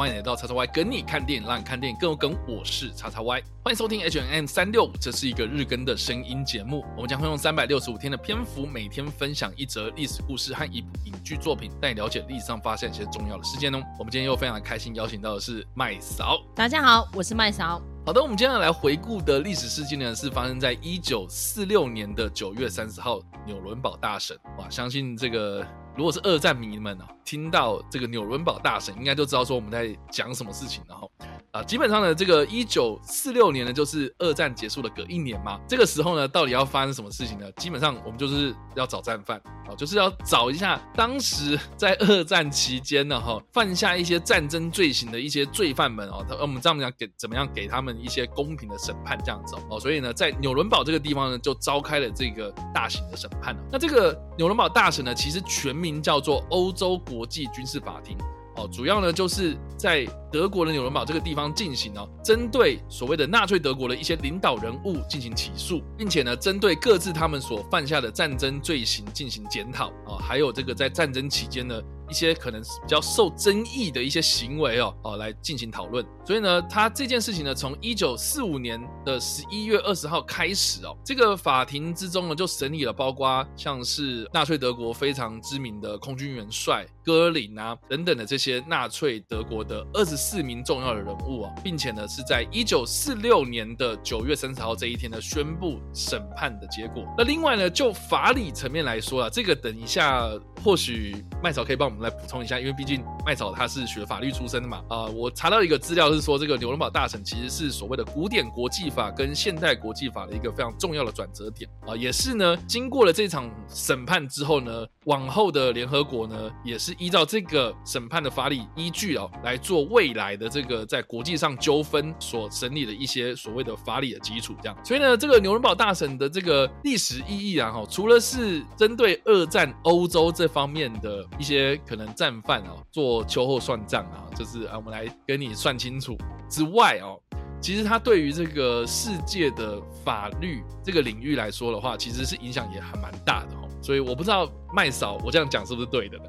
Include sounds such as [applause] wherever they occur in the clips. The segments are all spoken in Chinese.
欢迎来到叉叉 Y 跟你看电影，让你看电影更有梗。我是叉叉 Y，欢迎收听 H N M 三六五，这是一个日更的声音节目。我们将会用三百六十五天的篇幅，每天分享一则历史故事和一部影剧作品，带你了解历史上发生一些重要的事件哦。我们今天又非常开心，邀请到的是麦嫂。大家好，我是麦嫂。好的，我们接下来回顾的历史事件呢，是发生在一九四六年的九月三十号，纽伦堡大审。哇，相信这个。如果是二战迷们啊，听到这个纽伦堡大神，应该就知道说我们在讲什么事情，然后。啊，基本上呢，这个一九四六年呢，就是二战结束的隔一年嘛。这个时候呢，到底要发生什么事情呢？基本上我们就是要找战犯啊，就是要找一下当时在二战期间呢，哈，犯下一些战争罪行的一些罪犯们哦。他我们这样讲给怎么样给他们一些公平的审判这样子哦。所以呢，在纽伦堡这个地方呢，就召开了这个大型的审判。那这个纽伦堡大审呢，其实全名叫做欧洲国际军事法庭。哦，主要呢就是在德国的纽伦堡这个地方进行哦，针对所谓的纳粹德国的一些领导人物进行起诉，并且呢，针对各自他们所犯下的战争罪行进行检讨啊，还有这个在战争期间呢。一些可能比较受争议的一些行为哦哦来进行讨论，所以呢，他这件事情呢，从一九四五年的十一月二十号开始哦，这个法庭之中呢，就审理了包括像是纳粹德国非常知名的空军元帅戈林啊等等的这些纳粹德国的二十四名重要的人物啊，并且呢，是在一九四六年的九月三十号这一天呢，宣布审判的结果。那另外呢，就法理层面来说啊，这个等一下或许麦草可以帮我们。来补充一下，因为毕竟麦草他是学法律出身的嘛，啊，我查到一个资料是说，这个纽伦堡大审其实是所谓的古典国际法跟现代国际法的一个非常重要的转折点啊，也是呢，经过了这场审判之后呢，往后的联合国呢，也是依照这个审判的法理依据哦，来做未来的这个在国际上纠纷所审理的一些所谓的法理的基础，这样，所以呢，这个纽伦堡大审的这个历史意义啊，哈，除了是针对二战欧洲这方面的一些。可能战犯哦做秋后算账啊，就是啊，我们来跟你算清楚之外哦，其实它对于这个世界的法律这个领域来说的话，其实是影响也还蛮大的哦。所以我不知道麦嫂我这样讲是不是对的呢？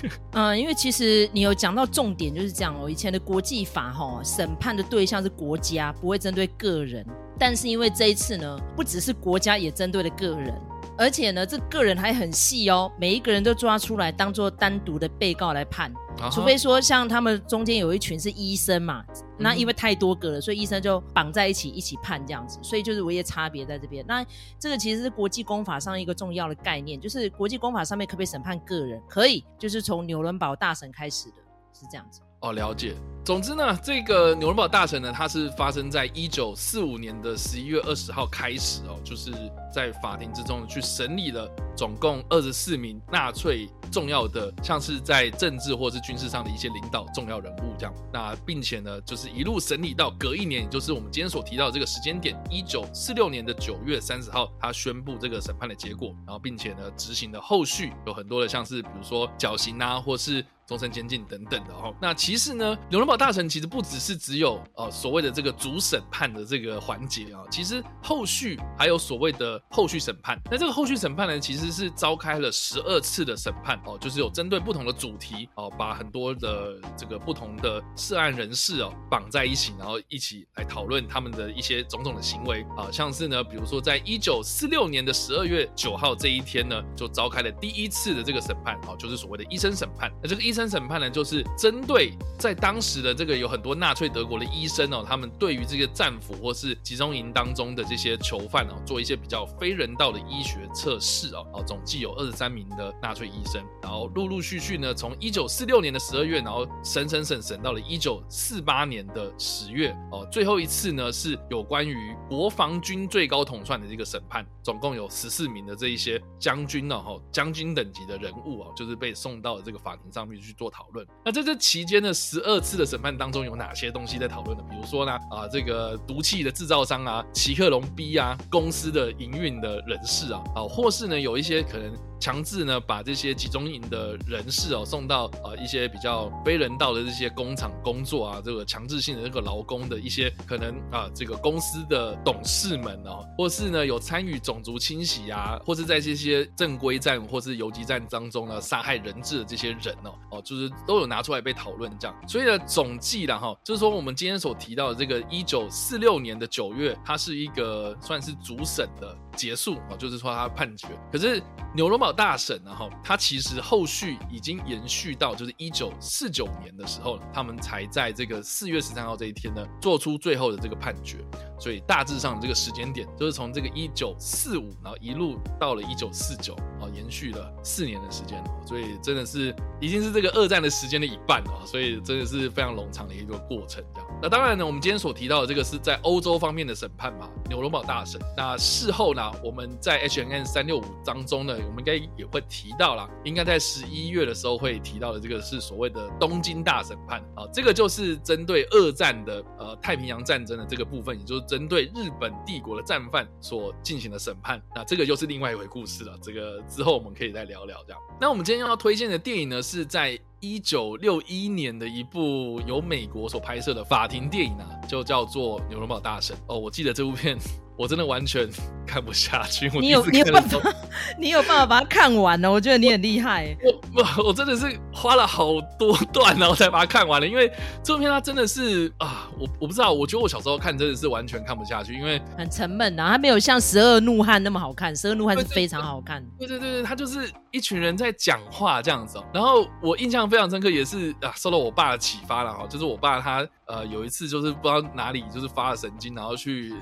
[laughs] 嗯，因为其实你有讲到重点就是这样哦。以前的国际法哈，审判的对象是国家，不会针对个人。但是因为这一次呢，不只是国家，也针对了个人。而且呢，这个人还很细哦，每一个人都抓出来当做单独的被告来判，除非说像他们中间有一群是医生嘛，那因为太多个了，所以医生就绑在一起一起判这样子，所以就是唯一差别在这边。那这个其实是国际公法上一个重要的概念，就是国际公法上面可不可以审判个人？可以，就是从纽伦堡大审开始的，是这样子。哦，了解。总之呢，这个纽伦堡大审呢，它是发生在一九四五年的十一月二十号开始哦，就是在法庭之中去审理了总共二十四名纳粹重要的，像是在政治或是军事上的一些领导重要人物这样。那并且呢，就是一路审理到隔一年，也就是我们今天所提到的这个时间点，一九四六年的九月三十号，他宣布这个审判的结果，然后并且呢，执行的后续有很多的，像是比如说绞刑啊，或是。终身监禁等等的哦，那其实呢，纽伦堡大臣其实不只是只有呃所谓的这个主审判的这个环节啊，其实后续还有所谓的后续审判。那这个后续审判呢，其实是召开了十二次的审判哦，就是有针对不同的主题哦，把很多的这个不同的涉案人士哦绑在一起，然后一起来讨论他们的一些种种的行为啊，像是呢，比如说在一九四六年的十二月九号这一天呢，就召开了第一次的这个审判哦，就是所谓的医生审判。那这个医生审判呢，就是针对在当时的这个有很多纳粹德国的医生哦，他们对于这个战俘或是集中营当中的这些囚犯哦，做一些比较非人道的医学测试哦，哦，总计有二十三名的纳粹医生，然后陆陆续续呢，从一九四六年的十二月，然后审审审审到了一九四八年的十月哦，最后一次呢是有关于国防军最高统帅的这个审判，总共有十四名的这一些将军呢，哈，将军等级的人物哦，就是被送到这个法庭上面去做讨。论那在这期间的十二次的审审判当中，有哪些东西在讨论呢？比如说呢，啊，这个毒气的制造商啊，奇克隆 B 啊，公司的营运的人士啊，啊，或是呢，有一些可能强制呢，把这些集中。营的人士哦，送到呃一些比较非人道的这些工厂工作啊，这个强制性的这个劳工的一些可能啊，这个公司的董事们哦，或是呢有参与种族清洗啊，或是在这些正规战或是游击战当中呢杀害人质的这些人哦，哦，就是都有拿出来被讨论这样。所以呢，总计了哈，就是说我们今天所提到的这个一九四六年的九月，它是一个算是主审的。结束啊，就是说他判决。可是纽伦堡大审呢，哈，他其实后续已经延续到就是一九四九年的时候，他们才在这个四月十三号这一天呢，做出最后的这个判决。所以大致上这个时间点，就是从这个一九四五，然后一路到了一九四九，啊，延续了四年的时间。所以真的是已经是这个二战的时间的一半了，所以真的是非常冗长的一个过程。这样。那当然呢，我们今天所提到的这个是在欧洲方面的审判嘛，纽伦堡大审。那事后呢？我们在 H N N 三六五当中呢，我们应该也会提到了，应该在十一月的时候会提到的这个是所谓的东京大审判啊，这个就是针对二战的呃太平洋战争的这个部分，也就是针对日本帝国的战犯所进行的审判。那这个又是另外一回故事了，这个之后我们可以再聊聊这样。那我们今天要推荐的电影呢，是在一九六一年的一部由美国所拍摄的法庭电影啊，就叫做《纽伦堡大神》哦，我记得这部片。我真的完全 [laughs] 看不下去。你有你有办法，[laughs] 你有办法把它看完呢？我觉得你很厉害。我 [laughs] 我我真的是花了好多段，然后才把它看完了。因为这部片它真的是啊，我我不知道，我觉得我小时候看真的是完全看不下去，因为很沉闷啊，它没有像《十二怒汉》那么好看，《十二怒汉》是非常好看。对对对对，它就是一群人在讲话这样子。然后我印象非常深刻，也是啊，受到我爸的启发了哈，就是我爸他呃有一次就是不知道哪里就是发了神经，然后去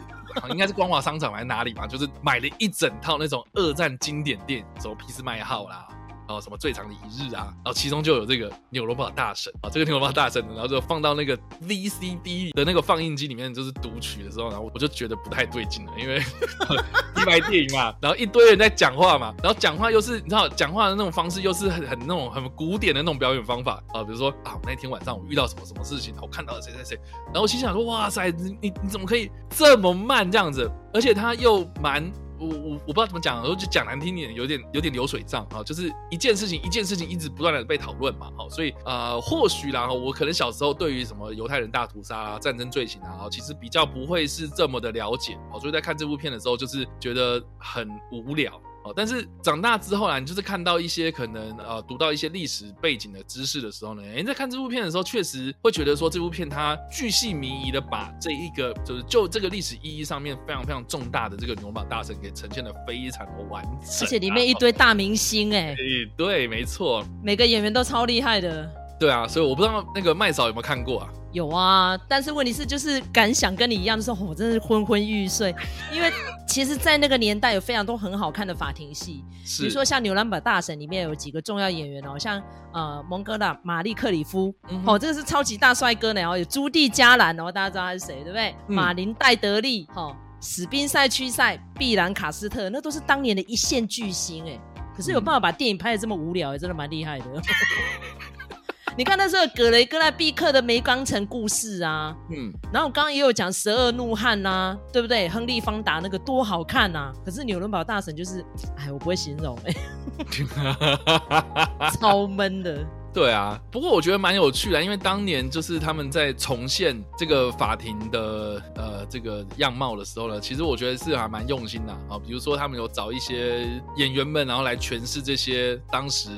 应该是光华商场还是哪里吧，就是买了一整套那种二战经典电影，什么皮斯麦号啦。啊什么最长的一日啊，然后其中就有这个纽罗堡大神啊，这个纽罗堡大神，然后就放到那个 VCD 的那个放映机里面，就是读取的时候，然后我就觉得不太对劲了，因为 [laughs] 一白电影嘛，然后一堆人在讲话嘛，然后讲话又是你知道讲话的那种方式又是很很那种很古典的那种表演方法啊，比如说啊，那天晚上我遇到什么什么事情，我看到了谁谁谁，然后我心想说哇塞，你你你怎么可以这么慢这样子，而且他又蛮。我我我不知道怎么讲，然后就讲难听点，有点有点流水账啊，就是一件事情一件事情一直不断的被讨论嘛，好，所以呃或许啦我可能小时候对于什么犹太人大屠杀啊、战争罪行啊，其实比较不会是这么的了解，好，所以在看这部片的时候，就是觉得很无聊。哦，但是长大之后啊，你就是看到一些可能呃，读到一些历史背景的知识的时候呢，哎，在看这部片的时候，确实会觉得说这部片它巨细靡遗的把这一个就是就这个历史意义上面非常非常重大的这个牛马大神给呈现的非常的完整，而且里面一堆大明星哎，对，没错，每个演员都超厉害的，对啊，所以我不知道那个麦嫂有没有看过啊？有啊，但是问题是就是敢想跟你一样，就是我真的是昏昏欲睡，因为其实，在那个年代有非常多很好看的法庭戏，比如说像《牛兰堡大神》里面有几个重要演员哦，像呃蒙哥的玛丽克里夫，哦，这个是超级大帅哥呢，然后有朱蒂加兰，然后大家知道他是谁对不对？马林戴德利，哦，史宾塞屈塞，碧兰卡斯特，那都是当年的一线巨星哎，可是有办法把电影拍的这么无聊，真的蛮厉害的。你看那时候葛雷戈莱毕克的《梅冈城故事》啊，嗯，然后我刚刚也有讲《十二怒汉》呐，对不对？亨利·方达那个多好看呐！可是纽伦堡大神就是，哎，我不会形容，哎，[laughs] 超闷的。对啊，不过我觉得蛮有趣的，因为当年就是他们在重现这个法庭的呃这个样貌的时候呢，其实我觉得是还蛮用心的啊。比如说他们有找一些演员们，然后来诠释这些当时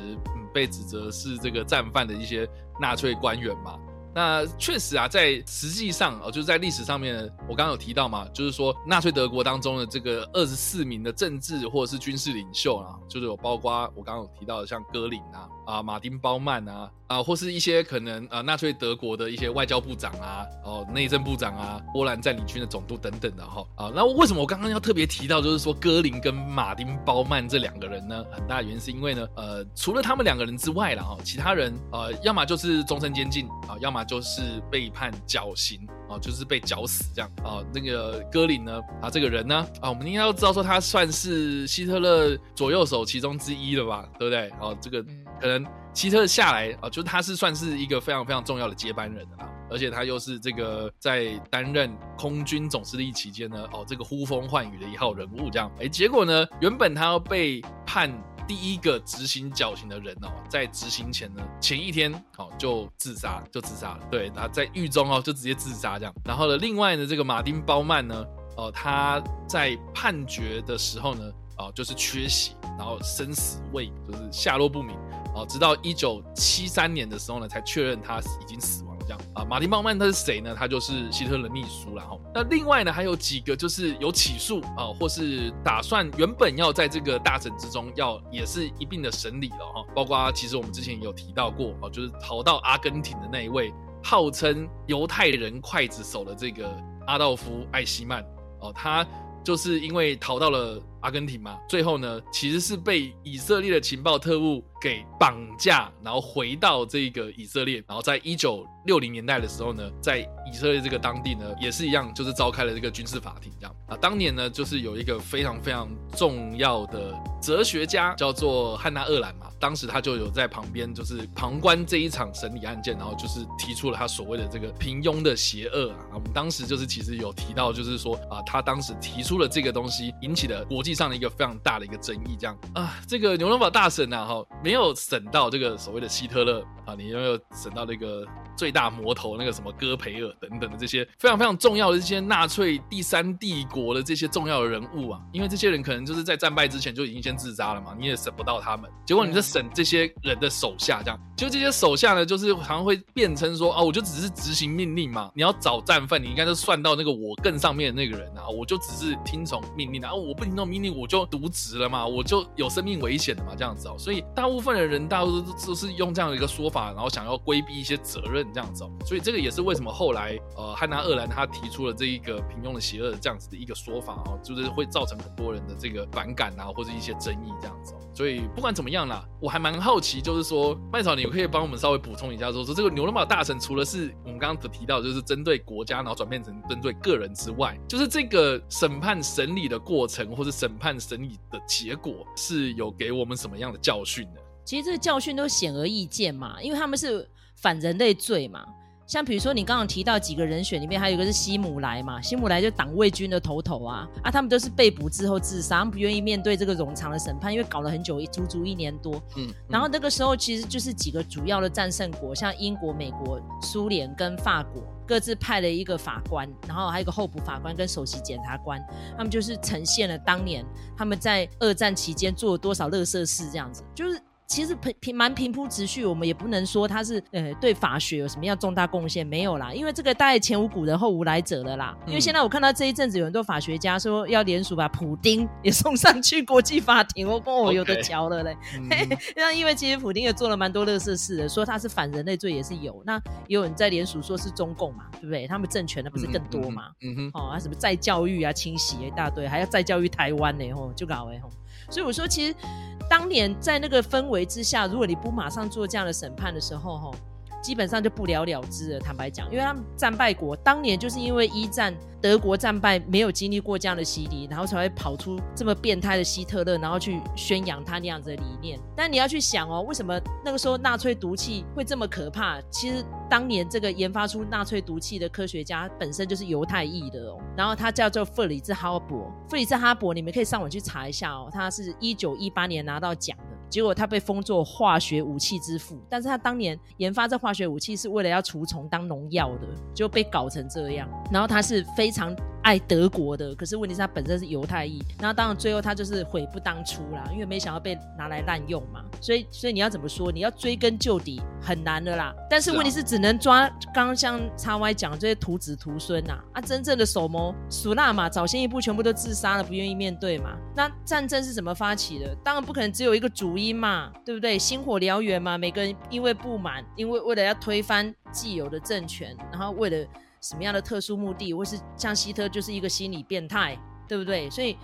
被指责是这个战犯的一些纳粹官员嘛。那确实啊，在实际上哦，就是在历史上面，我刚刚有提到嘛，就是说纳粹德国当中的这个二十四名的政治或者是军事领袖啊，就是有包括我刚刚有提到的像戈林啊。啊，马丁包曼啊，啊，或是一些可能啊，纳粹德国的一些外交部长啊，哦，内政部长啊，波兰占领军的总督等等的哈，啊，那为什么我刚刚要特别提到，就是说戈林跟马丁包曼这两个人呢？很大原因是因为呢，呃，除了他们两个人之外了哈，其他人呃，要么就是终身监禁啊，要么就是被判绞刑啊，就是被绞死这样啊。那个戈林呢，啊，这个人呢，啊，我们应该都知道说他算是希特勒左右手其中之一了吧，对不对？哦，这个可能。希特下来啊，就他是算是一个非常非常重要的接班人的啦，而且他又是这个在担任空军总司令期间呢，哦，这个呼风唤雨的一号人物，这样，哎，结果呢，原本他要被判第一个执行绞刑的人哦，在执行前呢，前一天哦就自杀，就自杀了。对，他在狱中哦就直接自杀这样。然后呢，另外呢，这个马丁包曼呢，哦他在判决的时候呢，哦就是缺席，然后生死未就是下落不明。哦，直到一九七三年的时候呢，才确认他已经死。这样啊，马丁鲍曼他是谁呢？他就是希特勒秘书然后那另外呢，还有几个就是有起诉啊，或是打算原本要在这个大审之中要也是一并的审理了哈。包括其实我们之前也有提到过哦，就是逃到阿根廷的那一位号称犹太人刽子手的这个阿道夫·艾希曼哦，他就是因为逃到了。阿根廷嘛，最后呢，其实是被以色列的情报特务给绑架，然后回到这个以色列，然后在一九六零年代的时候呢，在以色列这个当地呢，也是一样，就是召开了这个军事法庭这样啊。当年呢，就是有一个非常非常重要的哲学家叫做汉娜·厄兰嘛，当时他就有在旁边就是旁观这一场审理案件，然后就是提出了他所谓的这个平庸的邪恶啊。我们当时就是其实有提到，就是说啊，他当时提出了这个东西，引起了国际。上的一个非常大的一个争议，这样啊，这个牛伦堡大审呢，哈，没有审到这个所谓的希特勒啊，你有没有审到那个最大魔头那个什么戈培尔等等的这些非常非常重要的这些纳粹第三帝国的这些重要的人物啊？因为这些人可能就是在战败之前就已经先自杀了嘛，你也审不到他们。结果你在审这些人的手下，这样，就这些手下呢，就是常常会辩称说啊，我就只是执行命令嘛，你要找战犯，你应该就算到那个我更上面的那个人啊，我就只是听从命令啊，我不听从命令。我就渎职了嘛，我就有生命危险的嘛，这样子哦。所以大部分的人，大多都都是用这样的一个说法，然后想要规避一些责任，这样子哦。所以这个也是为什么后来呃汉娜·厄兰他提出了这一个平庸的邪恶这样子的一个说法哦，就是会造成很多人的这个反感啊，或者一些争议这样子哦。所以不管怎么样啦，我还蛮好奇，就是说麦草，你可以帮我们稍微补充一下，说说这个牛伦堡大神除了是我们刚刚提到，就是针对国家，然后转变成针对个人之外，就是这个审判审理的过程或者审。判审理的结果是有给我们什么样的教训呢？其实这个教训都显而易见嘛，因为他们是反人类罪嘛。像比如说你刚刚提到几个人选里面，还有一个是希姆莱嘛，希姆莱就党卫军的头头啊啊，他们都是被捕之后自杀，不愿意面对这个冗长的审判，因为搞了很久，足足一年多。嗯，然后那个时候其实就是几个主要的战胜国，像英国、美国、苏联跟法国。各自派了一个法官，然后还有一个候补法官跟首席检察官，他们就是呈现了当年他们在二战期间做了多少乐色事，这样子就是。其实平平蛮平铺直叙，我们也不能说他是呃对法学有什么样重大贡献，没有啦，因为这个大概前无古人后无来者了啦。因为现在我看到这一阵子有很多法学家说要联署把普丁也送上去国际法庭，我跟我有的瞧了嘞。[laughs] 那因为其实普丁也做了蛮多乐色事的，说他是反人类罪也是有。那也有人在联署说是中共嘛，对不对？他们政权的不是更多嘛？嗯哼，哦，什么再教育啊，清洗一大堆，还要再教育台湾呢，吼，就搞哎吼。所以我说，其实当年在那个氛围之下，如果你不马上做这样的审判的时候，哈。基本上就不了了之了。坦白讲，因为他们战败国当年就是因为一战德国战败，没有经历过这样的洗礼，然后才会跑出这么变态的希特勒，然后去宣扬他那样子的理念。但你要去想哦，为什么那个时候纳粹毒气会这么可怕？其实当年这个研发出纳粹毒气的科学家本身就是犹太裔的哦，然后他叫做弗里兹哈伯。弗里兹哈伯，你们可以上网去查一下哦，他是一九一八年拿到奖。结果他被封作化学武器之父，但是他当年研发这化学武器是为了要除虫当农药的，就被搞成这样。然后他是非常。爱德国的，可是问题是他本身是犹太裔，然后当然最后他就是悔不当初啦，因为没想到被拿来滥用嘛，所以所以你要怎么说？你要追根究底很难的啦。但是问题是只能抓刚刚像叉 Y 讲的这些徒子徒孙呐，啊，真正的首谋苏纳嘛，早先一步全部都自杀了，不愿意面对嘛。那战争是怎么发起的？当然不可能只有一个主因嘛，对不对？星火燎原嘛，每个人因为不满，因为为了要推翻既有的政权，然后为了。什么样的特殊目的，或是像希特就是一个心理变态，对不对？所以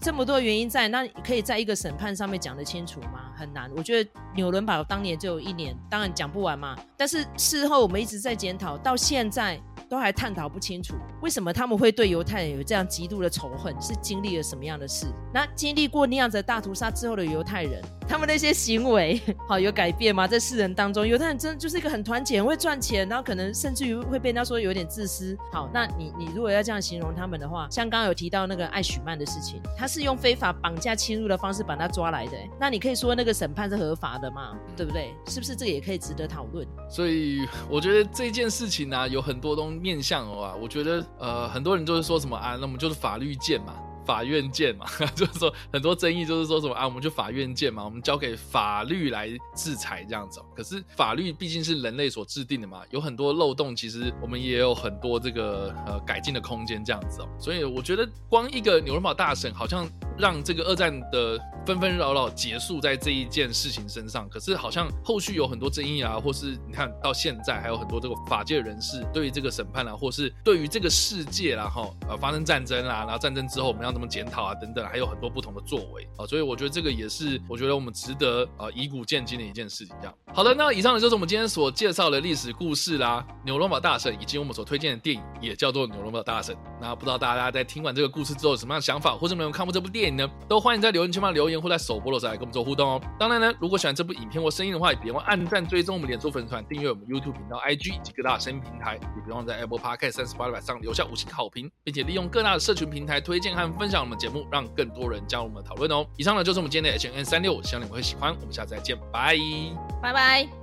这么多原因在，那可以在一个审判上面讲得清楚吗？很难。我觉得纽伦堡当年就有一年，当然讲不完嘛。但是事后我们一直在检讨，到现在都还探讨不清楚，为什么他们会对犹太人有这样极度的仇恨，是经历了什么样的事？那经历过那样子大屠杀之后的犹太人。他们那些行为好有改变吗？在世人当中，犹太人真的就是一个很团结、很会赚钱，然后可能甚至于会被人家说有点自私。好，那你你如果要这样形容他们的话，像刚刚有提到那个艾许曼的事情，他是用非法绑架侵入的方式把他抓来的，那你可以说那个审判是合法的嘛？对不对？是不是这个也可以值得讨论？所以我觉得这件事情呢，有很多东面向啊。我觉得呃，很多人就是说什么啊，那我们就是法律见嘛。法院见嘛，[laughs] 就是说很多争议就是说什么啊，我们就法院见嘛，我们交给法律来制裁这样子。可是法律毕竟是人类所制定的嘛，有很多漏洞，其实我们也有很多这个呃改进的空间这样子哦。所以我觉得光一个纽伦堡大审好像让这个二战的纷纷扰扰结束在这一件事情身上，可是好像后续有很多争议啊，或是你看到现在还有很多这个法界人士对于这个审判啊，或是对于这个世界然后呃发生战争啊，然后战争之后我们要怎检讨啊？等等，还有很多不同的作为啊，所以我觉得这个也是我觉得我们值得啊以古鉴今的一件事情。这样好的，那以上呢就是我们今天所介绍的历史故事啦，纽伦堡大神，以及我们所推荐的电影也叫做纽伦堡大神。那不知道大家在听完这个故事之后有什么样的想法，或者没有看过这部电影呢？都欢迎在留言区方留言，或在首播的时候来跟我们做互动哦。当然呢，如果喜欢这部影片或声音的话，也别忘按赞、追踪我们脸书粉丝团、订阅我们 YouTube 频道、IG 以及各大声音平台，也别忘在 Apple Podcast 三十八百上留下五星好评，并且利用各大的社群平台推荐和分享我们节目，让更多。人加入我们讨论哦。以上呢就是我们今天的 H N 三六，希望你们会喜欢。我们下次再见，拜拜拜。